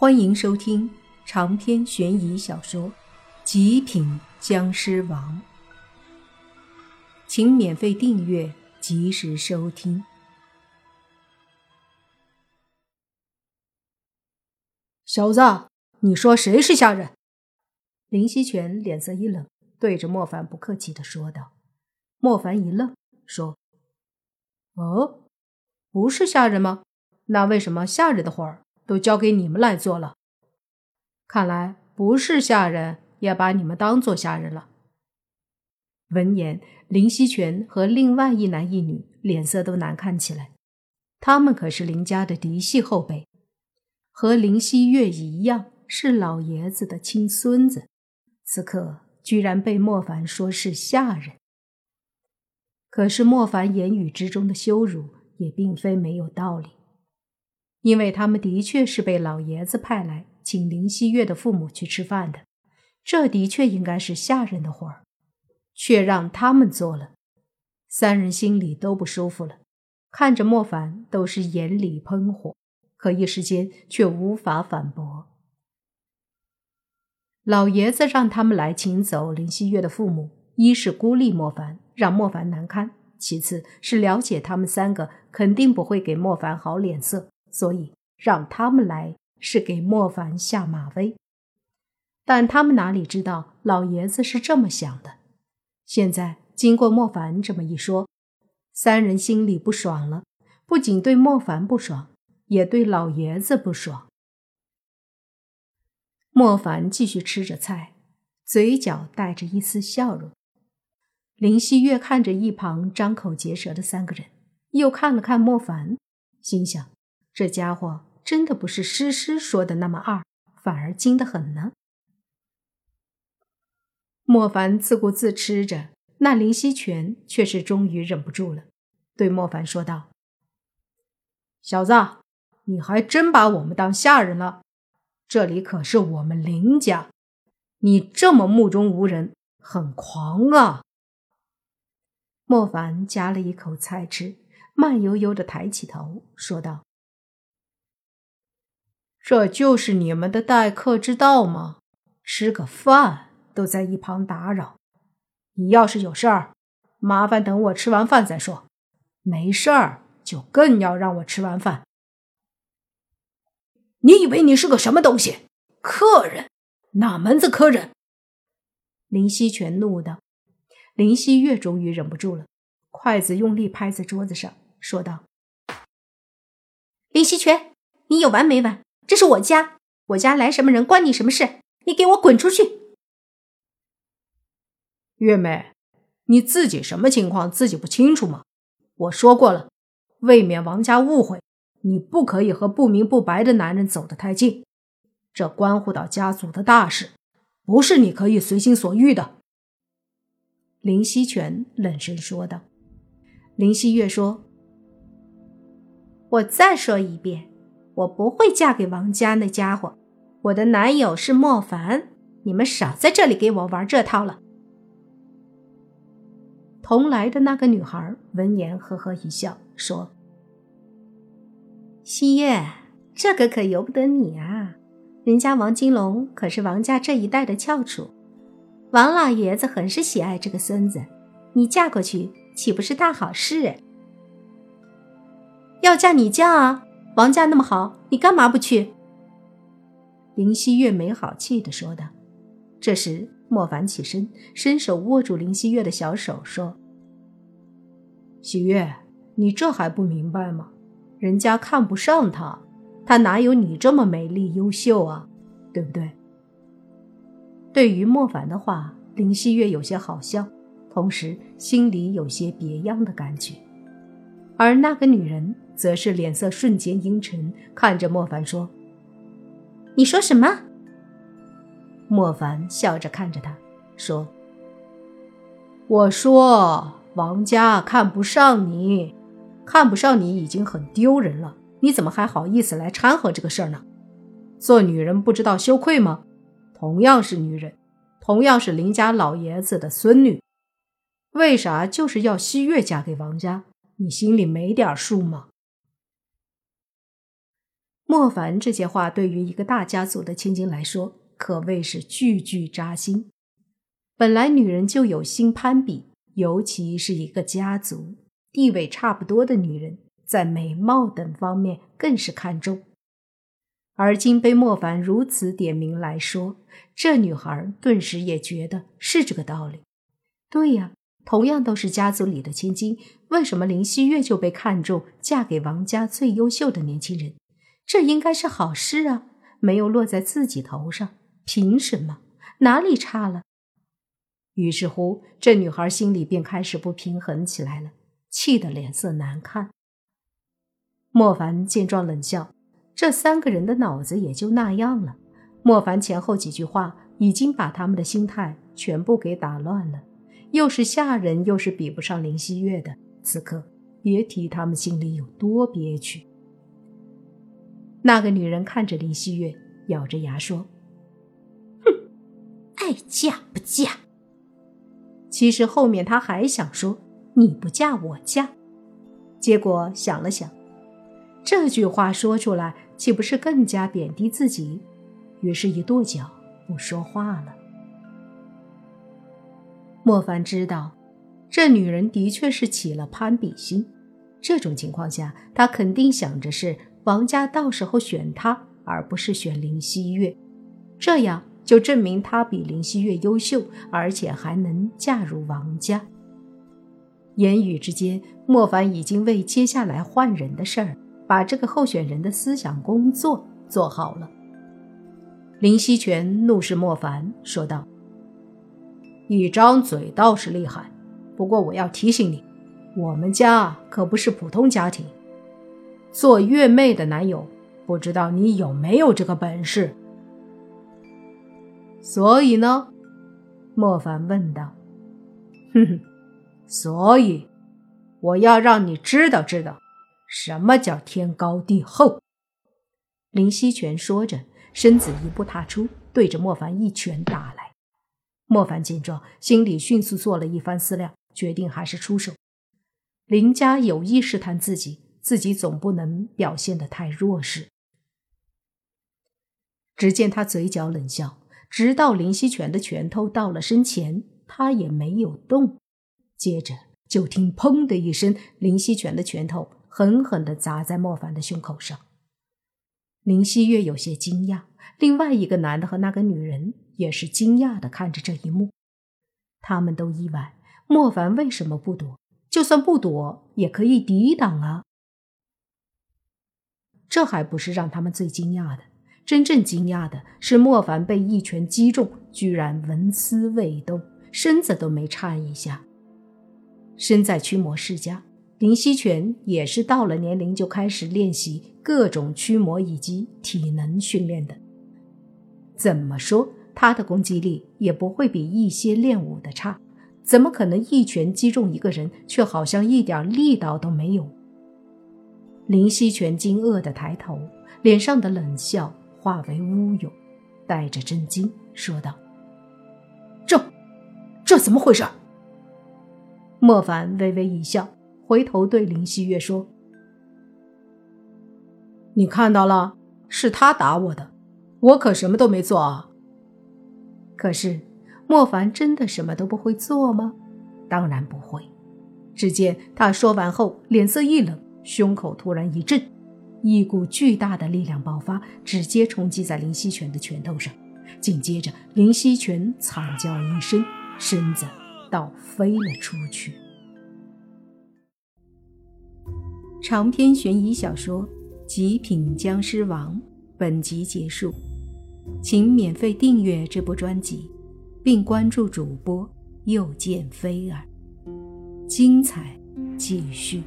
欢迎收听长篇悬疑小说《极品僵尸王》，请免费订阅，及时收听。小子，你说谁是下人？林希全脸色一冷，对着莫凡不客气的说道。莫凡一愣，说：“哦，不是下人吗？那为什么下人的活儿？”都交给你们来做了，看来不是下人也把你们当做下人了。闻言，林希全和另外一男一女脸色都难看起来。他们可是林家的嫡系后辈，和林希月一样是老爷子的亲孙子，此刻居然被莫凡说是下人。可是莫凡言语之中的羞辱也并非没有道理。因为他们的确是被老爷子派来请林希月的父母去吃饭的，这的确应该是下人的活儿，却让他们做了，三人心里都不舒服了，看着莫凡都是眼里喷火，可一时间却无法反驳。老爷子让他们来请走林希月的父母，一是孤立莫凡，让莫凡难堪；其次是了解他们三个肯定不会给莫凡好脸色。所以让他们来是给莫凡下马威，但他们哪里知道老爷子是这么想的。现在经过莫凡这么一说，三人心里不爽了，不仅对莫凡不爽，也对老爷子不爽。莫凡继续吃着菜，嘴角带着一丝笑容。林希月看着一旁张口结舌的三个人，又看了看莫凡，心想。这家伙真的不是诗诗说的那么二，反而精得很呢。莫凡自顾自吃着，那林希全却是终于忍不住了，对莫凡说道：“小子，你还真把我们当下人了？这里可是我们林家，你这么目中无人，很狂啊！”莫凡夹了一口菜吃，慢悠悠的抬起头说道。这就是你们的待客之道吗？吃个饭都在一旁打扰。你要是有事儿，麻烦等我吃完饭再说；没事儿，就更要让我吃完饭。你以为你是个什么东西？客人？哪门子客人？林希全怒道。林希月终于忍不住了，筷子用力拍在桌子上，说道：“林希全，你有完没完？”这是我家，我家来什么人关你什么事？你给我滚出去！月梅，你自己什么情况自己不清楚吗？我说过了，未免王家误会，你不可以和不明不白的男人走得太近，这关乎到家族的大事，不是你可以随心所欲的。林希全冷声说道。林希月说：“我再说一遍。”我不会嫁给王家那家伙，我的男友是莫凡，你们少在这里给我玩这套了。同来的那个女孩闻言呵呵一笑，说：“西月，这个可由不得你啊，人家王金龙可是王家这一代的翘楚，王老爷子很是喜爱这个孙子，你嫁过去岂不是大好事？要嫁你嫁啊！”王家那么好，你干嘛不去？林希月没好气的说道。这时，莫凡起身，伸手握住林希月的小手，说：“希月，你这还不明白吗？人家看不上他，他哪有你这么美丽优秀啊？对不对？”对于莫凡的话，林希月有些好笑，同时心里有些别样的感觉。而那个女人则是脸色瞬间阴沉，看着莫凡说：“你说什么？”莫凡笑着看着他，说：“我说王家看不上你，看不上你已经很丢人了，你怎么还好意思来掺和这个事儿呢？做女人不知道羞愧吗？同样是女人，同样是林家老爷子的孙女，为啥就是要汐月嫁给王家？”你心里没点数吗？莫凡这些话对于一个大家族的千金来说，可谓是句句扎心。本来女人就有心攀比，尤其是一个家族地位差不多的女人，在美貌等方面更是看重。而今被莫凡如此点名来说，这女孩顿时也觉得是这个道理。对呀，同样都是家族里的千金，为什么林希月就被看中，嫁给王家最优秀的年轻人？这应该是好事啊，没有落在自己头上，凭什么？哪里差了？于是乎，这女孩心里便开始不平衡起来了，气得脸色难看。莫凡见状冷笑，这三个人的脑子也就那样了。莫凡前后几句话已经把他们的心态全部给打乱了，又是吓人，又是比不上林希月的，此刻别提他们心里有多憋屈。那个女人看着林希月，咬着牙说：“哼，爱嫁不嫁。”其实后面她还想说：“你不嫁我嫁。”结果想了想，这句话说出来岂不是更加贬低自己？于是，一跺脚不说话了。莫凡知道，这女人的确是起了攀比心。这种情况下，他肯定想着是。王家到时候选他，而不是选林希月，这样就证明他比林希月优秀，而且还能嫁入王家。言语之间，莫凡已经为接下来换人的事儿，把这个候选人的思想工作做好了。林希全怒视莫凡，说道：“一张嘴倒是厉害，不过我要提醒你，我们家可不是普通家庭。”做月妹的男友，不知道你有没有这个本事？所以呢？莫凡问道。哼哼，所以我要让你知道知道，什么叫天高地厚。林希全说着，身子一步踏出，对着莫凡一拳打来。莫凡见状，心里迅速做了一番思量，决定还是出手。林家有意试探自己。自己总不能表现得太弱势。只见他嘴角冷笑，直到林希全的拳头到了身前，他也没有动。接着就听“砰”的一声，林希全的拳头狠狠地砸在莫凡的胸口上。林希月有些惊讶，另外一个男的和那个女人也是惊讶地看着这一幕。他们都意外，莫凡为什么不躲？就算不躲，也可以抵挡啊！这还不是让他们最惊讶的，真正惊讶的是莫凡被一拳击中，居然纹丝未动，身子都没颤一下。身在驱魔世家，林希全也是到了年龄就开始练习各种驱魔以及体能训练的。怎么说，他的攻击力也不会比一些练武的差，怎么可能一拳击中一个人，却好像一点力道都没有？林希全惊愕的抬头，脸上的冷笑化为乌有，带着震惊说道：“这，这怎么回事？”莫凡微微一笑，回头对林希月说：“你看到了，是他打我的，我可什么都没做啊。”可是，莫凡真的什么都不会做吗？当然不会。只见他说完后，脸色一冷。胸口突然一震，一股巨大的力量爆发，直接冲击在林希全的拳头上。紧接着，林希全惨叫一声，身子倒飞了出去。长篇悬疑小说《极品僵尸王》本集结束，请免费订阅这部专辑，并关注主播又见菲儿，精彩继续。